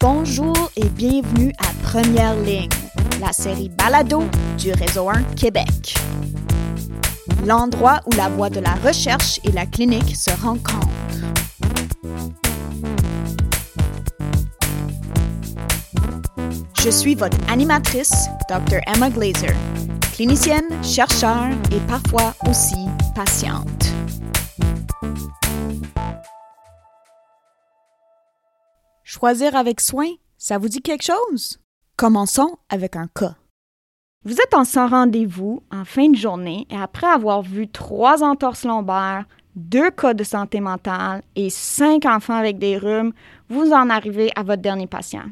Bonjour et bienvenue à Première Ligne, la série Balado du Réseau 1 Québec. L'endroit où la voie de la recherche et la clinique se rencontrent. Je suis votre animatrice, Dr. Emma Glazer, clinicienne, chercheur et parfois aussi patiente. Choisir avec soin, ça vous dit quelque chose? Commençons avec un cas. Vous êtes en sans rendez-vous en fin de journée et après avoir vu trois entorses lombaires, deux cas de santé mentale et cinq enfants avec des rhumes, vous en arrivez à votre dernier patient.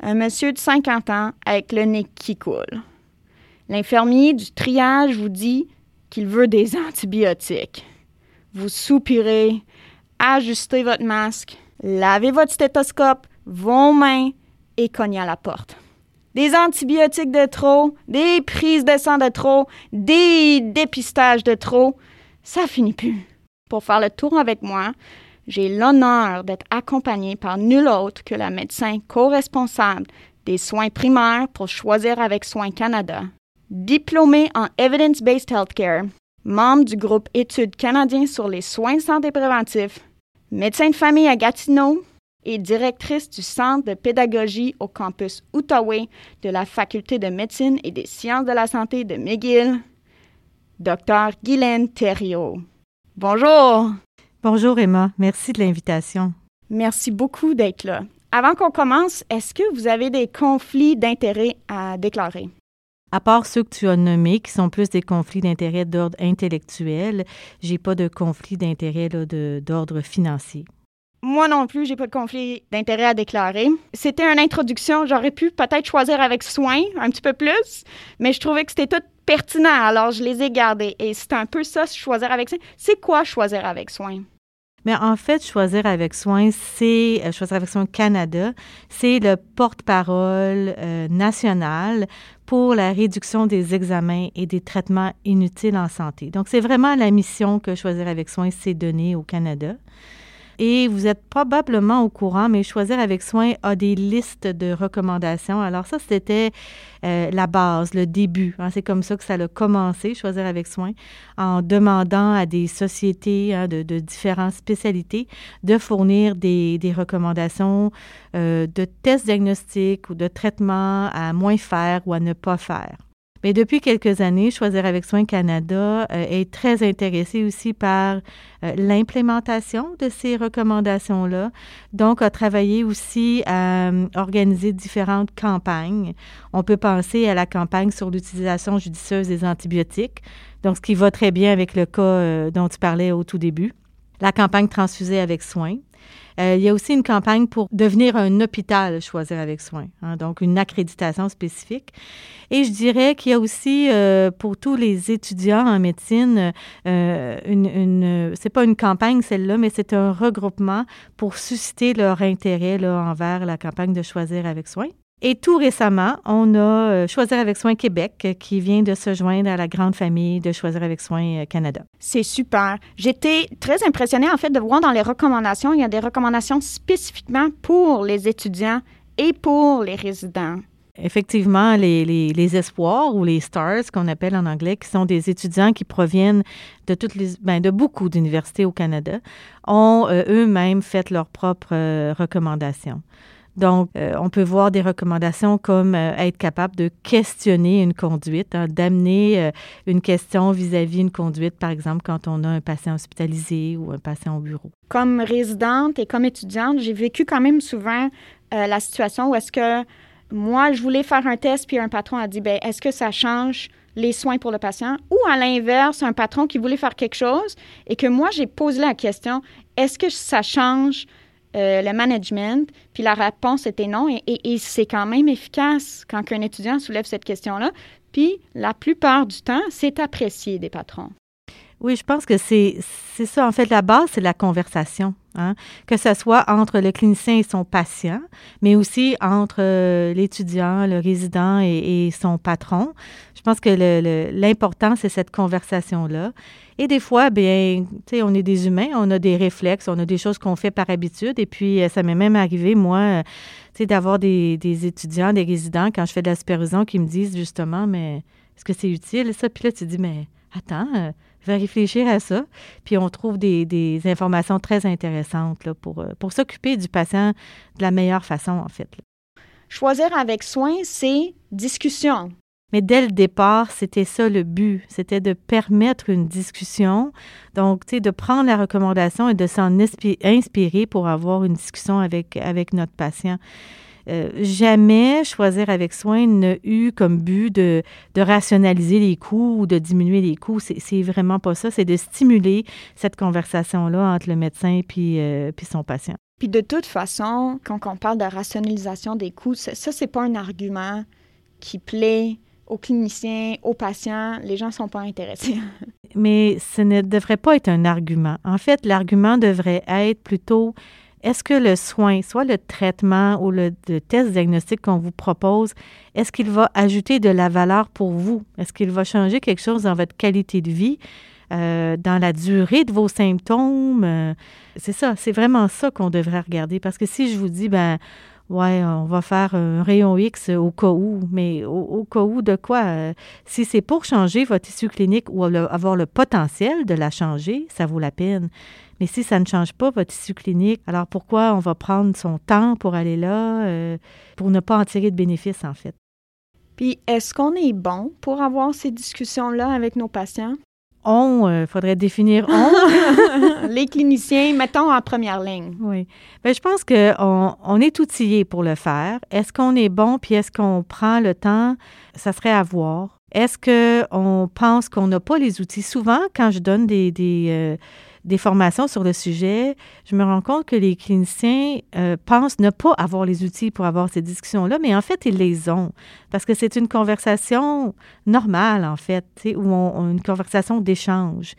Un monsieur de 50 ans avec le nez qui coule. L'infirmier du triage vous dit qu'il veut des antibiotiques. Vous soupirez, ajustez votre masque, lavez votre stéthoscope, vos mains et cognez à la porte. Des antibiotiques de trop, des prises de sang de trop, des dépistages de trop, ça finit plus. Pour faire le tour avec moi, j'ai l'honneur d'être accompagné par nul autre que la médecin co-responsable des soins primaires pour choisir avec Soins Canada. Diplômée en Evidence-Based Healthcare, membre du groupe Études canadiens sur les soins de santé préventifs, médecin de famille à Gatineau et directrice du Centre de pédagogie au campus Outaouais de la Faculté de médecine et des sciences de la santé de McGill, Dr. Guylaine Thériault. Bonjour! Bonjour Emma, merci de l'invitation. Merci beaucoup d'être là. Avant qu'on commence, est-ce que vous avez des conflits d'intérêts à déclarer? À part ceux que tu as nommés, qui sont plus des conflits d'intérêts d'ordre intellectuel, j'ai pas de conflit d'intérêts d'ordre financier. Moi non plus, j'ai pas de conflit d'intérêt à déclarer. C'était une introduction, j'aurais pu peut-être choisir avec soin un petit peu plus, mais je trouvais que c'était tout pertinent, alors je les ai gardés. Et c'est un peu ça, choisir avec soin. C'est quoi choisir avec soin? Mais en fait, Choisir avec soin, c'est euh, Choisir avec soin Canada, c'est le porte-parole euh, national pour la réduction des examens et des traitements inutiles en santé. Donc, c'est vraiment la mission que Choisir avec soin s'est donnée au Canada. Et vous êtes probablement au courant, mais Choisir avec soin a des listes de recommandations. Alors ça, c'était euh, la base, le début. Hein. C'est comme ça que ça a commencé, Choisir avec soin, en demandant à des sociétés hein, de, différentes spécialités de fournir des, recommandations euh, de tests diagnostiques ou de traitements à moins faire ou à ne pas faire. Mais depuis quelques années, Choisir avec Soin Canada euh, est très intéressé aussi par euh, l'implémentation de ces recommandations-là. Donc, a travaillé aussi à euh, organiser différentes campagnes. On peut penser à la campagne sur l'utilisation judicieuse des antibiotiques, donc ce qui va très bien avec le cas dont tu parlais au tout début. La campagne Transfusée avec soin, euh, il y a aussi une campagne pour devenir un hôpital choisir avec soin, hein, donc une accréditation spécifique. Et je dirais qu'il y a aussi euh, pour tous les étudiants en médecine, euh, une, une c'est pas une campagne celle-là, mais c'est un regroupement pour susciter leur intérêt là, envers la campagne de choisir avec soin. Et tout récemment, on a euh, Choisir avec Soin Québec euh, qui vient de se joindre à la grande famille de Choisir avec Soin euh, Canada. C'est super. J'étais très impressionnée en fait de voir dans les recommandations, il y a des recommandations spécifiquement pour les étudiants et pour les résidents. Effectivement, les, les, espoirs ou les stars, qu'on appelle en anglais, qui sont des étudiants qui proviennent de toutes les, ben, de beaucoup d'universités au Canada, ont eux-mêmes fait leurs propres recommandations. Donc, euh, on peut voir des recommandations comme euh, être capable de questionner une conduite, hein, d'amener euh, une question vis-à-vis une conduite, par exemple, quand on a un patient hospitalisé ou un patient au bureau. Comme résidente et comme étudiante, j'ai vécu quand même souvent la situation où est-ce que moi, je voulais faire un test, puis un patron a dit, ben, est-ce que ça change les soins pour le patient? Ou à l'inverse, un patron qui voulait faire quelque chose et que moi, j'ai posé la question, est-ce que ça change euh, le management? Puis la réponse était non. Et, c'est quand même efficace quand un étudiant soulève cette question-là. Puis la plupart du temps, c'est apprécié des patrons. Oui, je pense que c'est ça. En fait, la base, c'est la conversation. Hein? que ce soit entre le clinicien et son patient, mais aussi entre euh, l'étudiant, le résident et, son patron. Je pense que l'important, c'est cette conversation-là. Et des fois, bien, tu sais, on est des humains, on a des réflexes, on a des choses qu'on fait par habitude. Et puis, euh, ça m'est même arrivé, moi, euh, tu sais, d'avoir des, étudiants, des résidents, quand je fais de la supervision, qui me disent justement, mais est-ce que c'est utile, ça? Puis là, tu dis, mais attends, va réfléchir à ça. Puis on trouve des, informations très intéressantes là, pour, euh, pour s'occuper du patient de la meilleure façon, en fait. Choisir avec soin, c'est discussion. Mais dès le départ, c'était ça le but, c'était de permettre une discussion. Donc, tu sais, de prendre la recommandation et de s'en inspirer pour avoir une discussion avec, avec notre patient. Euh, jamais choisir avec soin n'a eu comme but de, de, rationaliser les coûts ou de diminuer les coûts. C'est vraiment pas ça. C'est de stimuler cette conversation-là entre le médecin puis, euh, puis son patient. Puis de toute façon, quand on parle de rationalisation des coûts, ça, c'est pas un argument qui plaît aux cliniciens, aux patients. Les gens sont pas intéressés. Mais ce ne devrait pas être un argument. En fait, l'argument devrait être plutôt est-ce que le soin, soit le traitement ou le, test diagnostique qu'on vous propose, est-ce qu'il va ajouter de la valeur pour vous? Est-ce qu'il va changer quelque chose dans votre qualité de vie, euh, dans la durée de vos symptômes? Euh, c'est ça, c'est vraiment ça qu'on devrait regarder. Parce que si je vous dis, ben, ouais, on va faire un rayon X au cas où, mais au, cas où de quoi? Euh, si c'est pour changer votre issue clinique ou avoir le potentiel de la changer, ça vaut la peine. Mais si ça ne change pas votre issue clinique, alors pourquoi on va prendre son temps pour aller là, euh, pour ne pas en tirer de bénéfices, en fait? Puis, est-ce qu'on est bon pour avoir ces discussions-là avec nos patients? On, il euh, faudrait définir on. Les cliniciens, mettons en première ligne. Oui. Bien, je pense qu'on on est outillé pour le faire. Est-ce qu'on est bon, puis est-ce qu'on prend le temps? Ça serait à voir. Est-ce qu'on pense qu'on n'a pas les outils? Souvent, quand je donne des, des, euh, des formations sur le sujet, je me rends compte que les cliniciens euh, pensent ne pas avoir les outils pour avoir ces discussions-là, mais en fait, ils les ont. Parce que c'est une conversation normale, en fait, ou on, une conversation d'échange.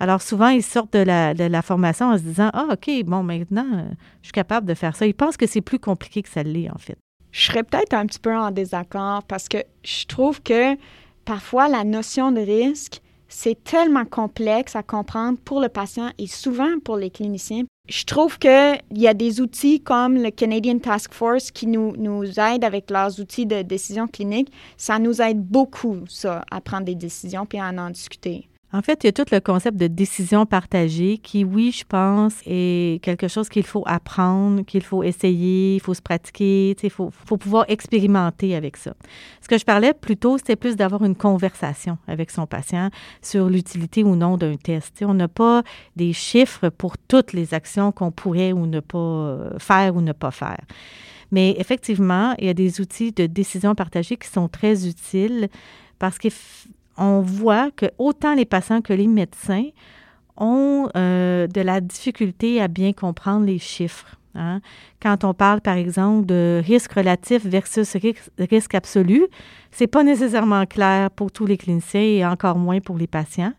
Alors souvent, ils sortent de la, de la, formation en se disant Ah, OK, bon, maintenant, euh, je suis capable de faire ça. Ils pensent que c'est plus compliqué que ça l'est, en fait. Je serais peut-être un petit peu en désaccord parce que je trouve que parfois la notion de risque c'est tellement complexe à comprendre pour le patient et souvent pour les cliniciens. Je trouve qu'il y a des outils comme le Canadian Task Force qui nous, nous aident avec leurs outils de décision clinique. Ça nous aide beaucoup, ça, à prendre des décisions puis à en discuter. En fait, il y a tout le concept de décision partagée qui, oui, je pense, est quelque chose qu'il faut apprendre, qu'il faut essayer, il faut se pratiquer, il faut, pouvoir expérimenter avec ça. Ce que je parlais plus tôt, c'était plus d'avoir une conversation avec son patient sur l'utilité ou non d'un test. on n'a pas des chiffres pour toutes les actions qu'on pourrait ou ne pas faire ou ne pas faire. Mais effectivement, il y a des outils de décision partagée qui sont très utiles parce que on voit que autant les patients que les médecins ont euh, de la difficulté à bien comprendre les chiffres. Hein. Quand on parle, par exemple, de risque relatif versus risque, absolu, ce n'est pas nécessairement clair pour tous les cliniciens et encore moins pour les patients.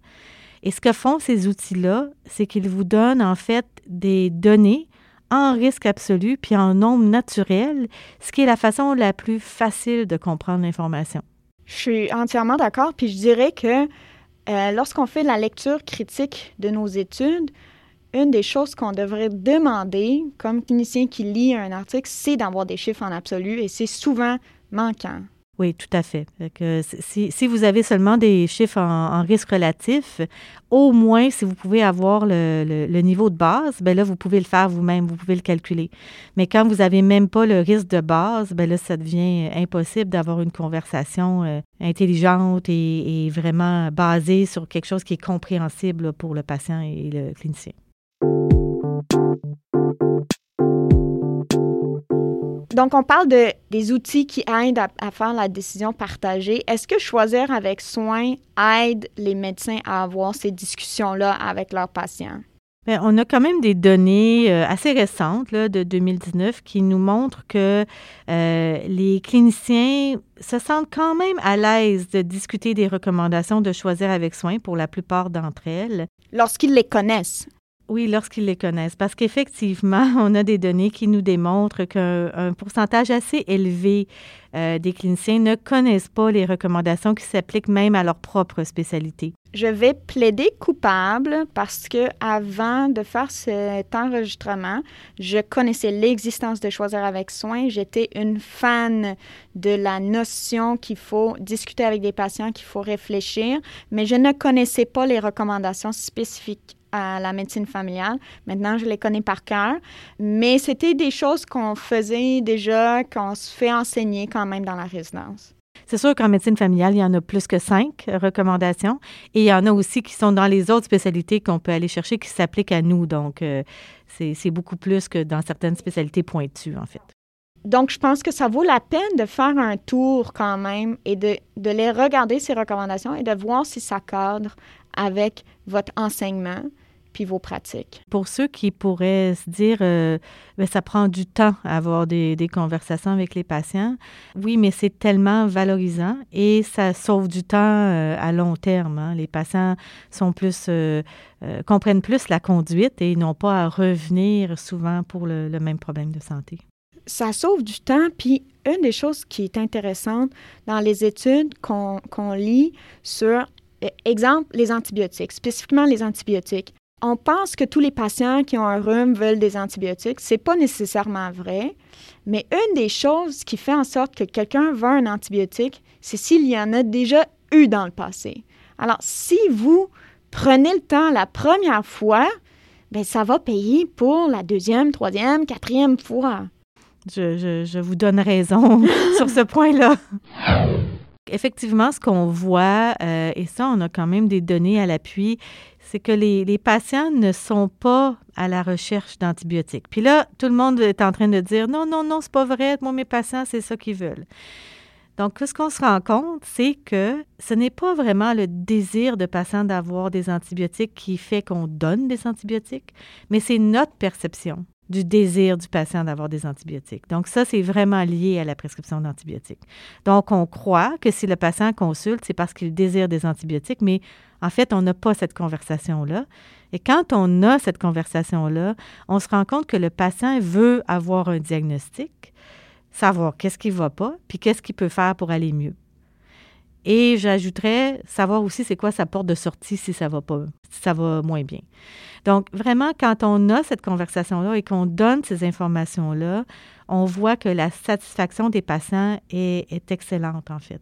Et ce que font ces outils-là, c'est qu'ils vous donnent en fait des données en risque absolu puis en nombre naturel, ce qui est la façon la plus facile de comprendre l'information. Je suis entièrement d'accord. Puis je dirais que euh, lorsqu'on fait la lecture critique de nos études, une des choses qu'on devrait demander comme clinicien qui lit un article, c'est d'avoir des chiffres en absolu et c'est souvent manquant. Oui, tout à fait. si, vous avez seulement des chiffres en, risque relatif, au moins, si vous pouvez avoir le, niveau de base, ben là, vous pouvez le faire vous-même, vous pouvez le calculer. Mais quand vous n'avez même pas le risque de base, ben là, ça devient impossible d'avoir une conversation euh, intelligente et, vraiment basée sur quelque chose qui est compréhensible pour le patient et le clinicien. Donc, on parle de, des outils qui aident à, faire la décision partagée. Est-ce que choisir avec soin aide les médecins à avoir ces discussions-là avec leurs patients? Bien, on a quand même des données euh, assez récentes là, de 2019 qui nous montrent que euh, les cliniciens se sentent quand même à l'aise de discuter des recommandations de choisir avec soin pour la plupart d'entre elles. Lorsqu'ils les connaissent. Oui, lorsqu'ils les connaissent. Parce qu'effectivement, on a des données qui nous démontrent qu'un pourcentage assez élevé euh, des cliniciens ne connaissent pas les recommandations qui s'appliquent même à leur propre spécialité. Je vais plaider coupable parce que avant de faire cet enregistrement, je connaissais l'existence de choisir avec soin. J'étais une fan de la notion qu'il faut discuter avec des patients, qu'il faut réfléchir, mais je ne connaissais pas les recommandations spécifiques à la médecine familiale. Maintenant, je les connais par cœur. Mais c'était des choses qu'on faisait déjà, qu'on se fait enseigner quand même dans la résidence. C'est sûr qu'en médecine familiale, il y en a plus que cinq recommandations. Et il y en a aussi qui sont dans les autres spécialités qu'on peut aller chercher qui s'appliquent à nous. Donc, euh, c'est beaucoup plus que dans certaines spécialités pointues, en fait. Donc, je pense que ça vaut la peine de faire un tour quand même et de, de les regarder, ces recommandations, et de voir si ça cadre avec votre enseignement puis vos pratiques. Pour ceux qui pourraient se dire, euh, ben, ça prend du temps à avoir des, des, conversations avec les patients, oui, mais c'est tellement valorisant et ça sauve du temps euh, à long terme. Hein. Les patients sont plus, euh, comprennent plus la conduite et n'ont pas à revenir souvent pour le, le même problème de santé ça sauve du temps. Puis une des choses qui est intéressante dans les études qu'on lit sur euh, exemple, les antibiotiques, spécifiquement les antibiotiques. On pense que tous les patients qui ont un rhume veulent des antibiotiques. Ce n'est pas nécessairement vrai, mais une des choses qui fait en sorte que quelqu'un veut un antibiotique, c'est s'il y en a déjà eu dans le passé. Alors, si vous prenez le temps la première fois, bien, ça va payer pour la deuxième, troisième, quatrième fois. Je, je vous donne raison sur ce point-là. Effectivement, ce qu'on voit, euh, et ça, on a quand même des données à l'appui, c'est que les, patients ne sont pas à la recherche d'antibiotiques. Puis là, tout le monde est en train de dire non, non, non, c'est pas vrai, moi, mes patients, c'est ça qu'ils veulent. Donc, ce qu'on se rend compte, c'est que ce n'est pas vraiment le désir de patient d'avoir des antibiotiques qui fait qu'on donne des antibiotiques, mais c'est notre perception du désir du patient d'avoir des antibiotiques. Donc ça, c'est vraiment lié à la prescription d'antibiotiques. Donc on croit que si le patient consulte, c'est parce qu'il désire des antibiotiques, mais en fait, on n'a pas cette conversation-là. Et quand on a cette conversation-là, on se rend compte que le patient veut avoir un diagnostic, savoir qu'est-ce qui ne va pas, puis qu'est-ce qu'il peut faire pour aller mieux. Et j'ajouterais savoir aussi c'est quoi sa porte de sortie si ça va pas, si ça va moins bien. Donc, vraiment, quand on a cette conversation-là et qu'on donne ces informations-là, on voit que la satisfaction des patients est, est excellente, en fait.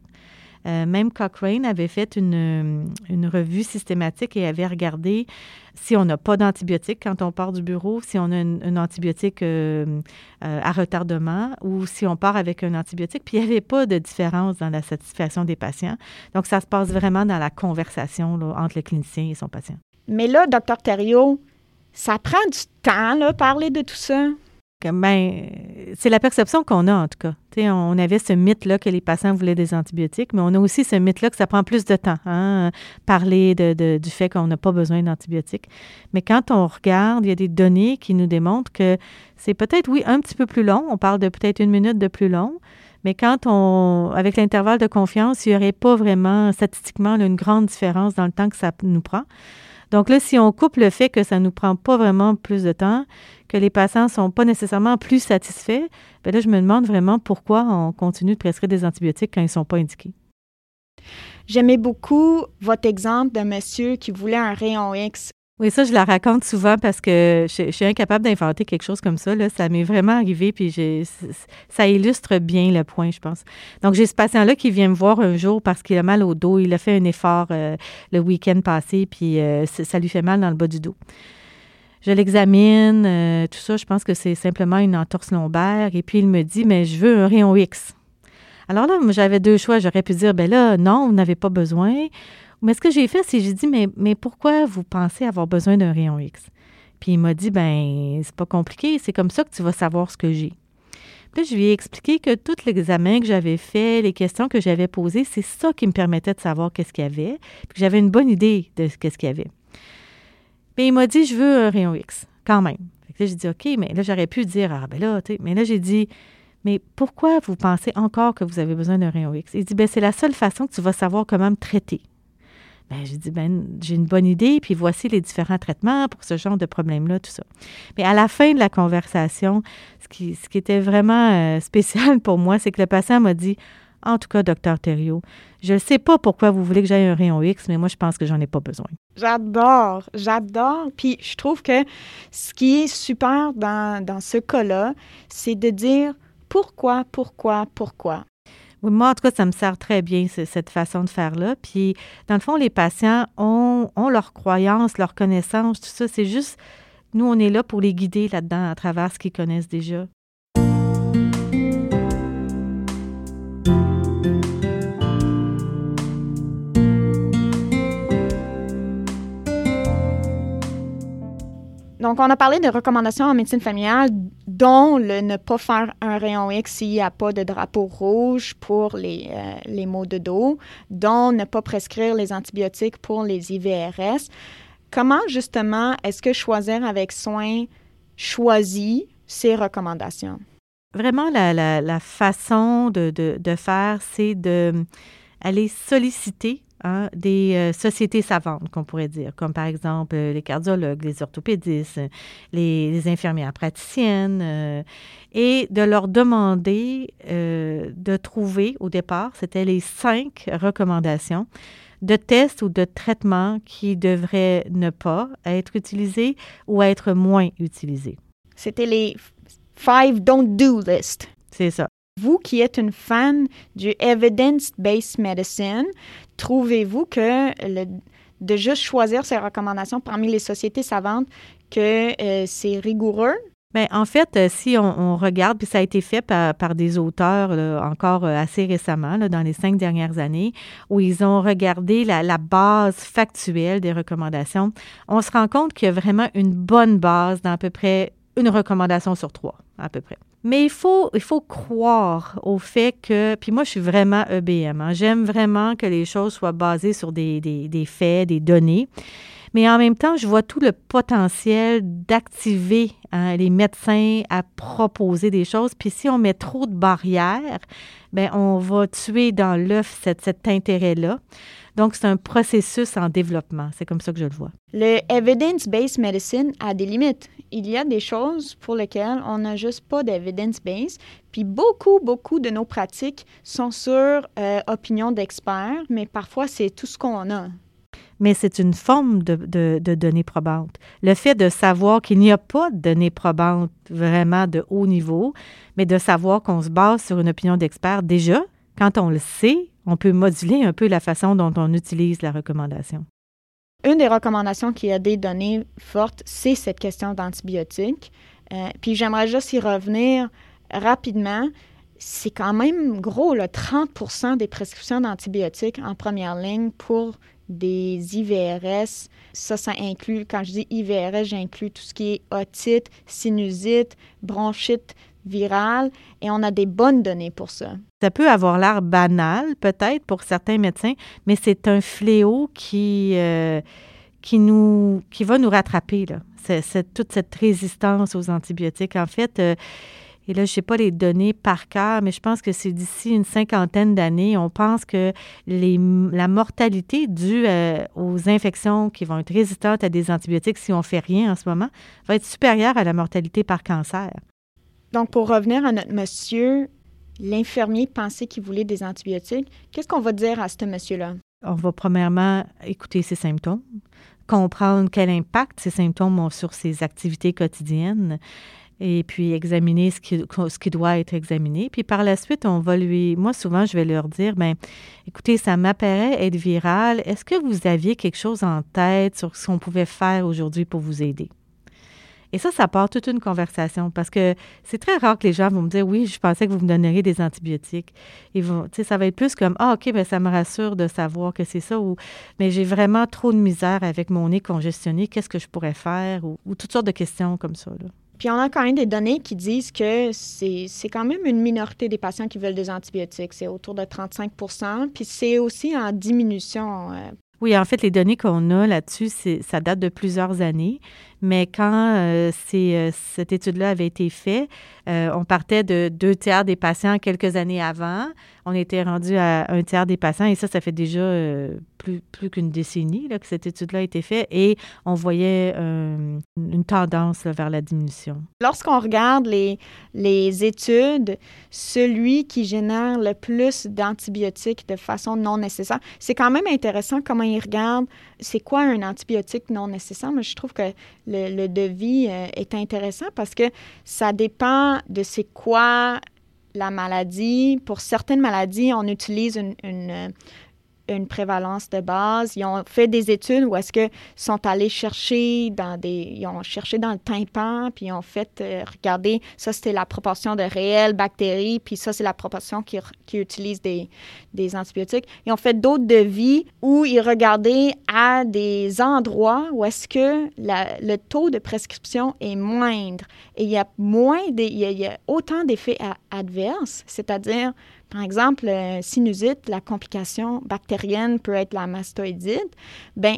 Euh, même Cochrane avait fait une, une, revue systématique et avait regardé si on n'a pas d'antibiotique quand on part du bureau, si on a un, antibiotique euh, euh, à retardement ou si on part avec un antibiotique. Puis il n'y avait pas de différence dans la satisfaction des patients. Donc, ça se passe vraiment dans la conversation entre le clinicien et son patient. Mais là, docteur Thériault, ça prend du temps, là, parler de tout ça? Ben, c'est la perception qu'on a, en tout cas. on avait ce mythe-là que les patients voulaient des antibiotiques, mais on a aussi ce mythe-là que ça prend plus de temps, hein, parler du fait qu'on n'a pas besoin d'antibiotiques. Mais quand on regarde, il y a des données qui nous démontrent que c'est peut-être, oui, un petit peu plus long. On parle de peut-être une minute de plus long. Mais quand on, avec l'intervalle de confiance, il n'y aurait pas vraiment statistiquement une grande différence dans le temps que ça nous prend. Donc là, si on coupe le fait que ça ne nous prend pas vraiment plus de temps, que les patients ne sont pas nécessairement plus satisfaits, bien là, je me demande vraiment pourquoi on continue de prescrire des antibiotiques quand ils ne sont pas indiqués. J'aimais beaucoup votre exemple d'un monsieur qui voulait un rayon X oui, ça, je la raconte souvent parce que je, suis incapable d'inventer quelque chose comme ça. Là. Ça m'est vraiment arrivé, puis ça illustre bien le point, je pense. Donc, j'ai ce patient-là qui vient me voir un jour parce qu'il a mal au dos. Il a fait un effort euh, le week-end passé, puis euh, ça lui fait mal dans le bas du dos. Je l'examine, euh, tout ça, je pense que c'est simplement une entorse lombaire. Et puis, il me dit, mais je veux un rayon X. Alors là, j'avais deux choix. J'aurais pu dire, ben là, non, vous n'avez pas besoin. Mais ce que j'ai fait, c'est j'ai dit, mais, mais pourquoi vous pensez avoir besoin d'un rayon X? Puis il m'a dit, ben, c'est pas compliqué, c'est comme ça que tu vas savoir ce que j'ai. Puis je lui ai expliqué que tout l'examen que j'avais fait, les questions que j'avais posées, c'est ça qui me permettait de savoir qu'est-ce qu'il y avait, puis que j'avais une bonne idée de qu'est-ce qu'il y avait. Puis il m'a dit, je veux un rayon X, quand même. Fait j'ai dit, OK, mais là, j'aurais pu dire, ah ben là, tu sais, mais là, j'ai dit, mais pourquoi vous pensez encore que vous avez besoin d'un rayon X? Il dit, ben c'est la seule façon que tu vas savoir comment me traiter. Ben, j'ai dit, ben, j'ai une bonne idée, puis voici les différents traitements pour ce genre de problème-là, tout ça. Mais à la fin de la conversation, ce qui, ce qui était vraiment euh, spécial pour moi, c'est que le patient m'a dit, en tout cas, docteur Thériault, je ne sais pas pourquoi vous voulez que j'aille un rayon X, mais moi, je pense que j'en ai pas besoin. J'adore, j'adore. Puis je trouve que ce qui est super dans, dans ce cas-là, c'est de dire pourquoi, pourquoi, pourquoi. Oui, moi, en tout cas, ça me sert très bien, cette façon de faire-là. Puis, dans le fond, les patients ont, ont leur croyance, leur connaissance, tout ça. C'est juste, nous, on est là pour les guider là-dedans à travers ce qu'ils connaissent déjà. Donc, on a parlé de recommandations en médecine familiale, dont le ne pas faire un rayon X s'il n'y a pas de drapeau rouge pour les, euh, les maux de dos, dont ne pas prescrire les antibiotiques pour les IVRS. Comment, justement, est-ce que choisir avec soin choisit ces recommandations? Vraiment, la, la, façon de, de, de faire, c'est d'aller solliciter Hein, des euh, sociétés savantes, qu'on pourrait dire, comme par exemple euh, les cardiologues, les orthopédistes, les, infirmières praticiennes, euh, et de leur demander de trouver, au départ, c'était les cinq recommandations de tests ou de traitements qui devraient ne pas être utilisés ou être moins utilisés. C'était les five don't do list. C'est ça. Vous qui êtes une fan du evidence-based medicine, trouvez-vous que de juste choisir ces recommandations parmi les sociétés savantes, que euh, c'est rigoureux? Bien, en fait, euh, si on, regarde, puis ça a été fait par, des auteurs encore euh, assez récemment, dans les cinq dernières années, où ils ont regardé la, la, base factuelle des recommandations, on se rend compte qu'il y a vraiment une bonne base dans à peu près une recommandation sur trois, à peu près. Mais il faut, il faut croire au fait que, puis moi je suis vraiment EBM, hein. j'aime vraiment que les choses soient basées sur des, des, des, faits, des données, mais en même temps je vois tout le potentiel d'activer hein, les médecins à proposer des choses, puis si on met trop de barrières, bien on va tuer dans l'œuf cet, cet intérêt-là. Donc, c'est un processus en développement. C'est comme ça que je le vois. Le evidence-based medicine a des limites. Il y a des choses pour lesquelles on n'a juste pas d'evidence-based. Puis beaucoup, beaucoup de nos pratiques sont sur euh, opinion d'experts, mais parfois, c'est tout ce qu'on a mais c'est une forme de, de, données probantes. Le fait de savoir qu'il n'y a pas de données probantes vraiment de haut niveau, mais de savoir qu'on se base sur une opinion d'expert, déjà, quand on le sait, on peut moduler un peu la façon dont on utilise la recommandation. Une des recommandations qui a des données fortes, c'est cette question d'antibiotiques. Euh, puis j'aimerais juste y revenir rapidement. C'est quand même gros, le 30% des prescriptions d'antibiotiques en première ligne pour des IVRS. Ça, ça inclut, quand je dis IVRS, j'inclus tout ce qui est otite, sinusite, bronchite, virale et on a des bonnes données pour ça. Ça peut avoir l'air banal peut-être pour certains médecins, mais c'est un fléau qui, euh, qui, nous, qui va nous rattraper. Là. C'est, toute cette résistance aux antibiotiques. En fait, euh, et là, je ne sais pas les données par cœur, mais je pense que c'est d'ici une cinquantaine d'années, on pense que la mortalité due euh, aux infections qui vont être résistantes à des antibiotiques si on ne fait rien en ce moment va être supérieure à la mortalité par cancer. Donc, pour revenir à notre monsieur, l'infirmier pensait qu'il voulait des antibiotiques. Qu'est-ce qu'on va dire à ce monsieur-là? On va premièrement écouter ses symptômes, comprendre quel impact ces symptômes ont sur ses activités quotidiennes et puis examiner ce qui, doit être examiné. Puis par la suite, on va lui, moi souvent, je vais leur dire, ben, écoutez, ça m'apparaît être viral. Est-ce que vous aviez quelque chose en tête sur ce qu'on pouvait faire aujourd'hui pour vous aider? Et ça, ça part toute une conversation parce que c'est très rare que les gens vont me dire oui, je pensais que vous me donneriez des antibiotiques. Ils vont, ça va être plus comme ah ok, ben ça me rassure de savoir que c'est ça ou mais j'ai vraiment trop de misère avec mon nez congestionné. Qu'est-ce que je pourrais faire? Ou, toutes sortes de questions comme ça. Puis on a quand même des données qui disent que c'est quand même une minorité des patients qui veulent des antibiotiques. C'est autour de 35% Puis c'est aussi en diminution. Euh. oui, en fait, les données qu'on a là-dessus, ça date de plusieurs années, Mais quand euh, cette étude-là avait été faite, on partait de deux tiers des patients quelques années avant. On était rendu à un tiers des patients et ça, ça fait déjà plus, plus qu'une décennie que cette étude-là a été faite et on voyait une tendance vers la diminution. Lorsqu'on regarde les, les études, celui qui génère le plus d'antibiotiques de façon non nécessaire, c'est quand même intéressant comment ils regardent c'est quoi un antibiotique non nécessaire? Mais je trouve que devis euh, est intéressant parce que ça dépend de c'est quoi la maladie. Pour certaines maladies, on utilise une prévalence de base. Ils ont fait des études où est-ce qu'ils sont allés chercher dans des... Ils ont cherché dans le tympan, puis ils ont fait, euh, regarder, ça c'était la proportion de réelles bactéries, puis ça c'est la proportion qui, utilise des, des antibiotiques. Ils ont fait d'autres devis où ils regardaient à des endroits où est-ce que le taux de prescription est moindre. Et il y a moins, il y a autant d'effets adverses, c'est-à-dire par exemple, sinusite, la complication bactérienne peut être la mastoïdite. Ben,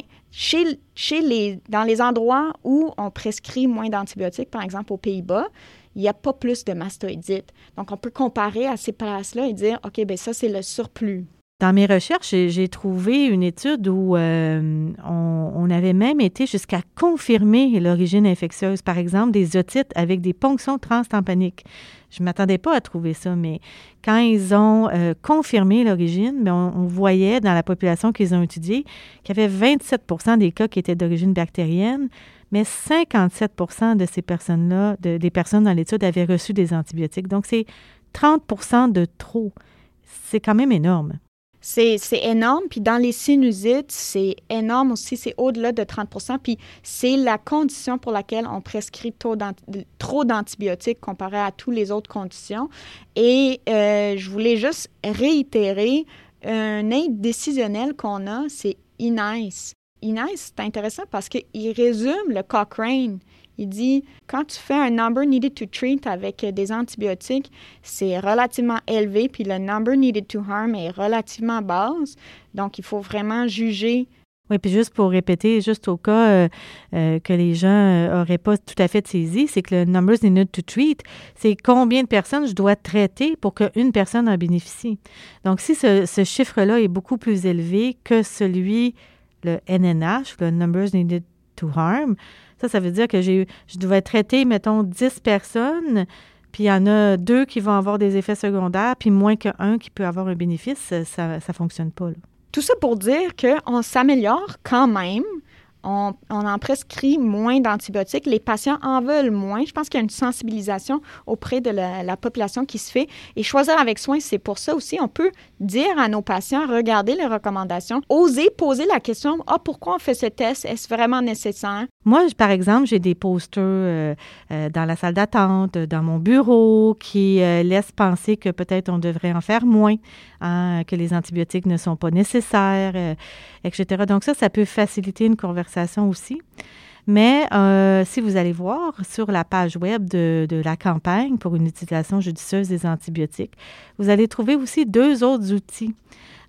dans les endroits où on prescrit moins d'antibiotiques, par exemple aux Pays-Bas, il n'y a pas plus de mastoïdite. Donc, on peut comparer à ces places-là et dire, OK, ben ça, c'est le surplus. Dans mes recherches, j'ai trouvé une étude où euh, on, avait même été jusqu'à confirmer l'origine infectieuse, par exemple des otites avec des ponctions transtampaniques. Je ne m'attendais pas à trouver ça, mais quand ils ont euh, confirmé l'origine, ben, on, voyait dans la population qu'ils ont étudiée qu'il y avait 27% des cas qui étaient d'origine bactérienne, mais 57% de ces personnes-là, des personnes dans l'étude, avaient reçu des antibiotiques. Donc, c'est 30% de trop. C'est quand même énorme. C'est énorme. Puis dans les sinusites, c'est énorme aussi. C'est au-delà de 30 Puis c'est la condition pour laquelle on prescrit trop d'antibiotiques comparé à toutes les autres conditions. Et euh, je voulais juste réitérer un aide décisionnel qu'on a, c'est INICE. INICE, c'est intéressant parce qu'il résume le Cochrane. Il dit quand tu fais un number needed to treat avec des antibiotiques, c'est relativement élevé, puis le number needed to harm est relativement basse. Donc, il faut vraiment juger. Oui, puis juste pour répéter, juste au cas euh, euh, que les gens n'auraient pas tout à fait saisi, c'est que le number needed to treat, c'est combien de personnes je dois traiter pour qu'une personne en bénéficie. Donc, si ce, ce chiffre-là est beaucoup plus élevé que celui, le NNH, le numbers needed to harm, ça, ça veut dire que j'ai, je devais traiter, mettons, 10 personnes, puis il y en a deux qui vont avoir des effets secondaires, puis moins qu'un qui peut avoir un bénéfice. Ça ne fonctionne pas. Tout ça pour dire qu'on s'améliore quand même on, en prescrit moins d'antibiotiques. Les patients en veulent moins. Je pense qu'il y a une sensibilisation auprès de la, population qui se fait. Et choisir avec soin, c'est pour ça aussi. On peut dire à nos patients, regardez les recommandations, oser poser la question, ah, pourquoi on fait ce test? Est-ce vraiment nécessaire? Moi, par exemple, j'ai des posters euh, euh, dans la salle d'attente, dans mon bureau, qui euh, laissent penser que peut-être on devrait en faire moins, hein, que les antibiotiques ne sont pas nécessaires, etc. Donc ça, ça peut faciliter une conversation aussi. Mais si vous allez voir sur la page web de, de, la campagne pour une utilisation judicieuse des antibiotiques, vous allez trouver aussi deux autres outils,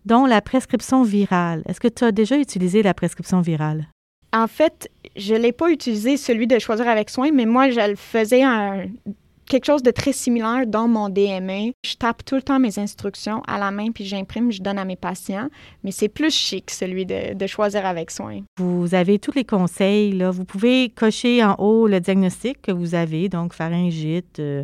dont la prescription virale. Est-ce que tu as déjà utilisé la prescription virale? En fait, je ne l'ai pas utilisé, celui de choisir avec soin, mais moi, je le faisais un, quelque chose de très similaire dans mon DME. Je tape tout le temps mes instructions à la main, puis j'imprime, je donne à mes patients. Mais c'est plus chic, celui de, choisir avec soin. Vous avez tous les conseils. Vous pouvez cocher en haut le diagnostic que vous avez, donc pharyngite. Euh,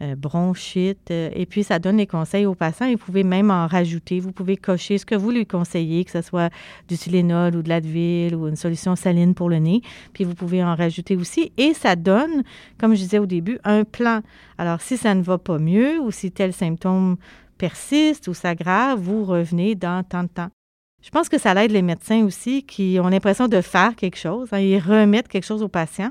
bronchite. Euh, et puis, ça donne les conseils aux patients. Vous pouvez même en rajouter. Vous pouvez cocher ce que vous lui conseillez, que ce soit du Tylenol ou de l'Advil ou une solution saline pour le nez. Puis, vous pouvez en rajouter aussi. Et ça donne, comme je disais au début, un plan. Alors, si ça ne va pas mieux ou si tel symptôme persiste ou s'aggrave, vous revenez dans tant de temps. Je pense que ça aide les médecins aussi qui ont l'impression de faire quelque chose. Hein. ils remettent quelque chose aux patients.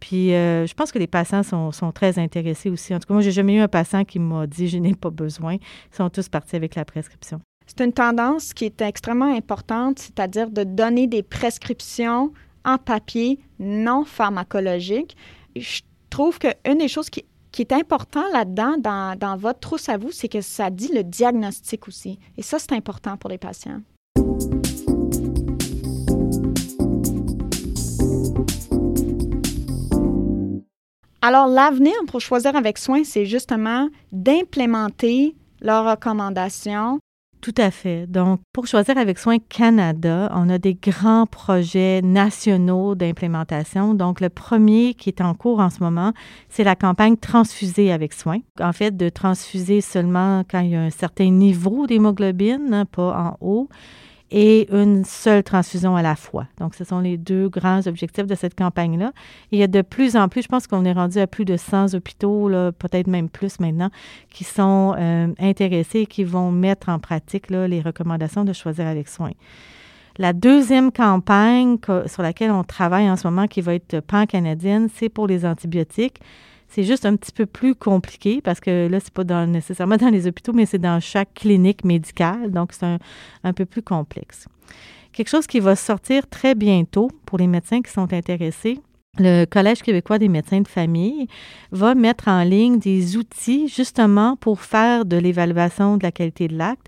Puis euh, je pense que les patients sont, très intéressés aussi. En tout cas, moi, j'ai jamais eu un patient qui m'a dit je n'ai pas besoin. Ils sont tous partis avec la prescription. C'est une tendance qui est extrêmement importante, c'est-à-dire de donner des prescriptions en papier non pharmacologiques. Je trouve qu'une des choses qui, est important là-dedans, dans, dans votre trousse à vous, c'est que ça dit le diagnostic aussi. Et ça, c'est important pour les patients. Alors, l'avenir pour choisir avec soin, c'est justement d'implémenter leurs recommandations tout à fait. Donc, pour choisir avec Soin Canada, on a des grands projets nationaux d'implémentation. Donc, le premier qui est en cours en ce moment, c'est la campagne Transfuser avec Soin. En fait, de transfuser seulement quand il y a un certain niveau d'hémoglobine, hein, pas en haut et une seule transfusion à la fois. Donc, ce sont les deux grands objectifs de cette campagne-là. Il y a de plus en plus, je pense qu'on est rendu à plus de 100 hôpitaux, peut-être même plus maintenant, qui sont euh, intéressés et qui vont mettre en pratique les recommandations de choisir avec soin. La deuxième campagne sur laquelle on travaille en ce moment, qui va être pan-canadienne, c'est pour les antibiotiques. C'est juste un petit peu plus compliqué parce que là, c'est pas nécessairement dans les hôpitaux, mais c'est dans chaque clinique médicale. Donc, c'est un, peu plus complexe. Quelque chose qui va sortir très bientôt pour les médecins qui sont intéressés. Le Collège québécois des médecins de famille va mettre en ligne des outils justement pour faire de l'évaluation de la qualité de l'acte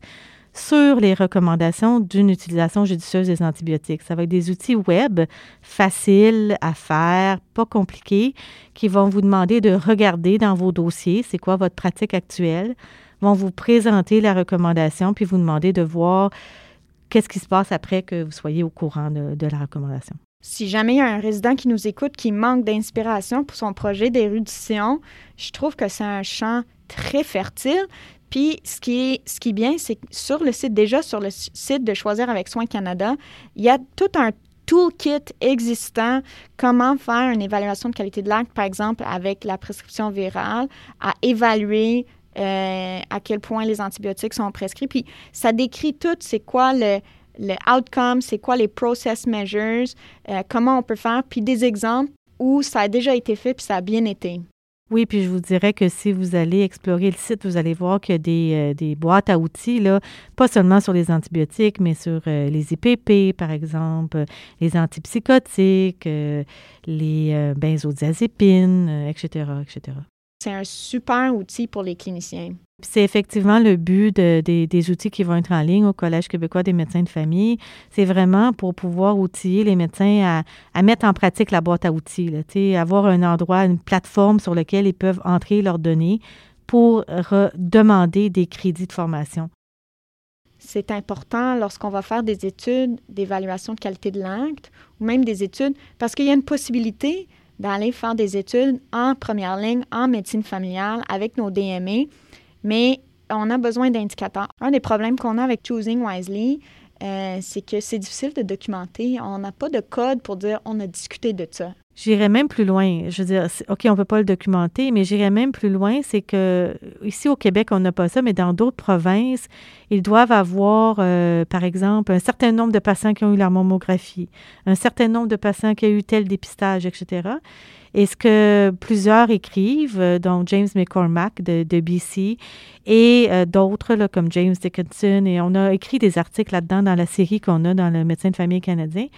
sur les recommandations d'une utilisation judicieuse des antibiotiques. Ça va être des outils web faciles à faire, pas compliqués, qui vont vous demander de regarder dans vos dossiers c'est quoi votre pratique actuelle, vont vous présenter la recommandation, puis vous demander de voir qu'est-ce qui se passe après que vous soyez au courant de, la recommandation. Si jamais il y a un résident qui nous écoute qui manque d'inspiration pour son projet d'érudition, je trouve que c'est un champ très fertile. Puis, ce qui est, ce qui est bien, c'est que sur le site, déjà sur le site de Choisir avec Soins Canada, il y a tout un toolkit existant, comment faire une évaluation de qualité de l'acte, par exemple, avec la prescription virale, à évaluer euh, à quel point les antibiotiques sont prescrits. Puis, ça décrit tout, c'est quoi le, le outcome, c'est quoi les process measures, euh, comment on peut faire, puis des exemples où ça a déjà été fait, puis ça a bien été. Oui, puis je vous dirais que si vous allez explorer le site, vous allez voir qu'il y a des, euh, boîtes à outils, pas seulement sur les antibiotiques, mais sur euh, les IPP, par exemple, les antipsychotiques, euh, les benzodiazépines, etc., etc. C'est un super outil pour les cliniciens. C'est effectivement le but des outils qui vont être en ligne au Collège québécois des médecins de famille. C'est vraiment pour pouvoir outiller les médecins à, mettre en pratique la boîte à outils, là, avoir un endroit, une plateforme sur laquelle ils peuvent entrer leurs données pour demander des crédits de formation. C'est important lorsqu'on va faire des études d'évaluation de qualité de l'acte ou même des études, parce qu'il y a une possibilité d'aller faire des études en première ligne en médecine familiale avec nos DME, mais on a besoin d'indicateurs. Un des problèmes qu'on a avec Choosing Wisely, euh, c'est que c'est difficile de documenter. On n'a pas de code pour dire on a discuté de ça. J'irais même plus loin. Je veux dire, OK, on ne peut pas le documenter, mais j'irais même plus loin, c'est que ici au Québec, on n'a pas ça, mais dans d'autres provinces, ils doivent avoir, euh, par exemple, un certain nombre de patients qui ont eu leur mammographie, un certain nombre de patients qui ont eu tel dépistage, etc. Et ce que plusieurs écrivent, euh, dont James McCormack de, BC et euh, d'autres comme James Dickinson, et on a écrit des articles là-dedans dans la série qu'on a dans le médecin de famille canadien.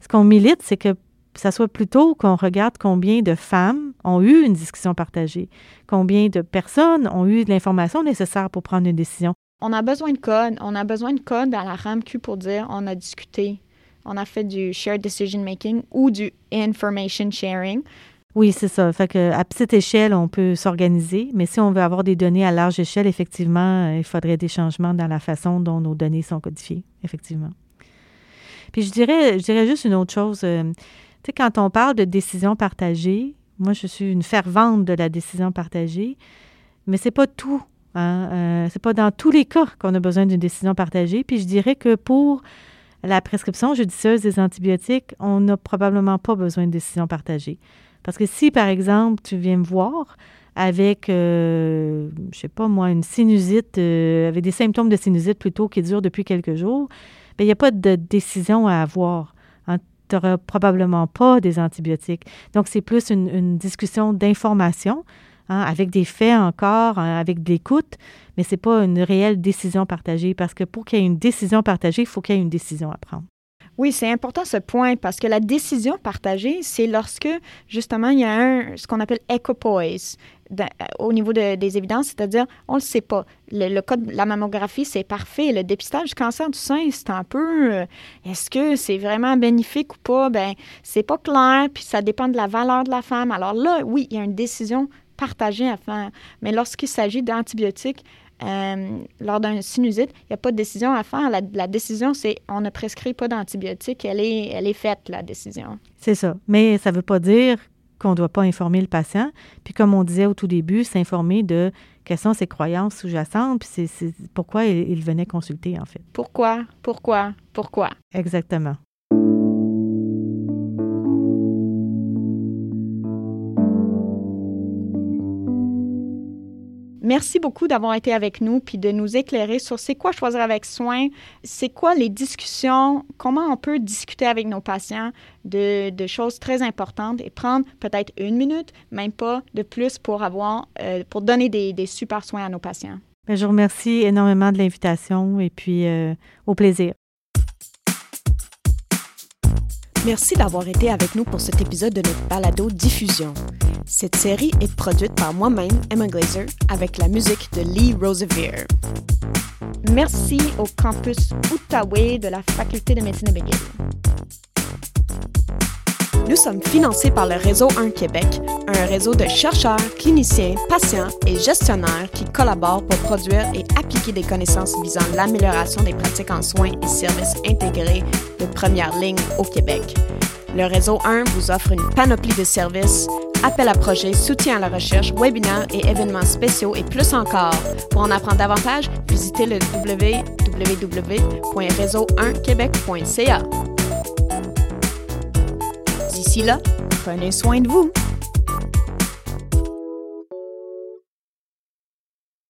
Ce qu'on milite, c'est que ça soit plutôt qu'on regarde combien de femmes ont eu une discussion partagée, combien de personnes ont eu l'information nécessaire pour prendre une décision. On a besoin de code. On a besoin de code à la RAMQ pour dire on a discuté, on a fait du shared decision making ou du information sharing. Oui, c'est ça. Fait que à petite échelle, on peut s'organiser, mais si on veut avoir des données à large échelle, effectivement, euh, il faudrait des changements dans la façon dont nos données sont codifiées, effectivement. Puis je dirais, je dirais juste une autre chose. Tu sais, quand on parle de décision partagée, moi, je suis une fervente de la décision partagée, mais c'est pas tout. Hein? Euh, c'est pas dans tous les cas qu'on a besoin d'une décision partagée. Puis je dirais que pour la prescription judicieuse des antibiotiques, on n'a probablement pas besoin de décision partagée. Parce que si, par exemple, tu viens me voir avec, je euh, je sais pas moi, une sinusite, euh, avec des symptômes de sinusite plutôt qui durent depuis quelques jours, bien, il n'y a pas de décision à avoir tu probablement pas des antibiotiques. Donc, c'est plus une, discussion d'information, hein, avec des faits encore, hein, avec de l'écoute, mais ce n'est pas une réelle décision partagée parce que pour qu'il y ait une décision partagée, il faut qu'il y ait une décision à prendre. Oui, c'est important ce point parce que la décision partagée, c'est lorsque justement il y a ce qu'on appelle equipoise. Au niveau des évidences, c'est-à-dire, on ne le sait pas. Le, cas de la mammographie, c'est parfait. Le dépistage du cancer du sein, c'est un peu, euh, est-ce que c'est vraiment bénéfique ou pas? Ben, c'est pas clair, puis ça dépend de la valeur de la femme. Alors là, oui, il y a une décision partagée à faire. Mais lorsqu'il s'agit d'antibiotiques, euh, lors d'un sinusite, il n'y a pas de décision à faire. La, décision, c'est on ne prescrit pas d'antibiotiques. Elle est, elle est faite, la décision. C'est ça. Mais ça ne veut pas dire qu'on ne doit pas informer le patient. Puis comme on disait au tout début, s'informer de quelles sont ses croyances sous-jacentes, puis c'est pourquoi il, il venait consulter, en fait. Pourquoi? Pourquoi? Pourquoi? Exactement. Merci beaucoup d'avoir été avec nous puis de nous éclairer sur c'est quoi choisir avec soin, c'est quoi les discussions, comment on peut discuter avec nos patients de, choses très importantes et prendre peut-être une minute, même pas de plus pour avoir, euh, pour donner des, super soins à nos patients. Ben, je vous remercie énormément de l'invitation et puis euh, au plaisir. Merci d'avoir été avec nous pour cet épisode de notre balado diffusion. Cette série est produite par moi-même, Emma Glazer, avec la musique de Lee Rosevere. Merci au campus Outaouais de la Faculté de médecine de McGill. Nous sommes financés par le Réseau 1 Québec, un réseau de chercheurs, cliniciens, patients et gestionnaires qui collaborent pour produire et appliquer des connaissances visant l'amélioration des pratiques en soins et services intégrés de première ligne au Québec. Le Réseau 1 vous offre une panoplie de services, appels à projets, soutien à la recherche, webinaires et événements spéciaux et plus encore. Pour en apprendre davantage, visitez le www.réseau1québec.ca. D'ici là, prenez soin de vous.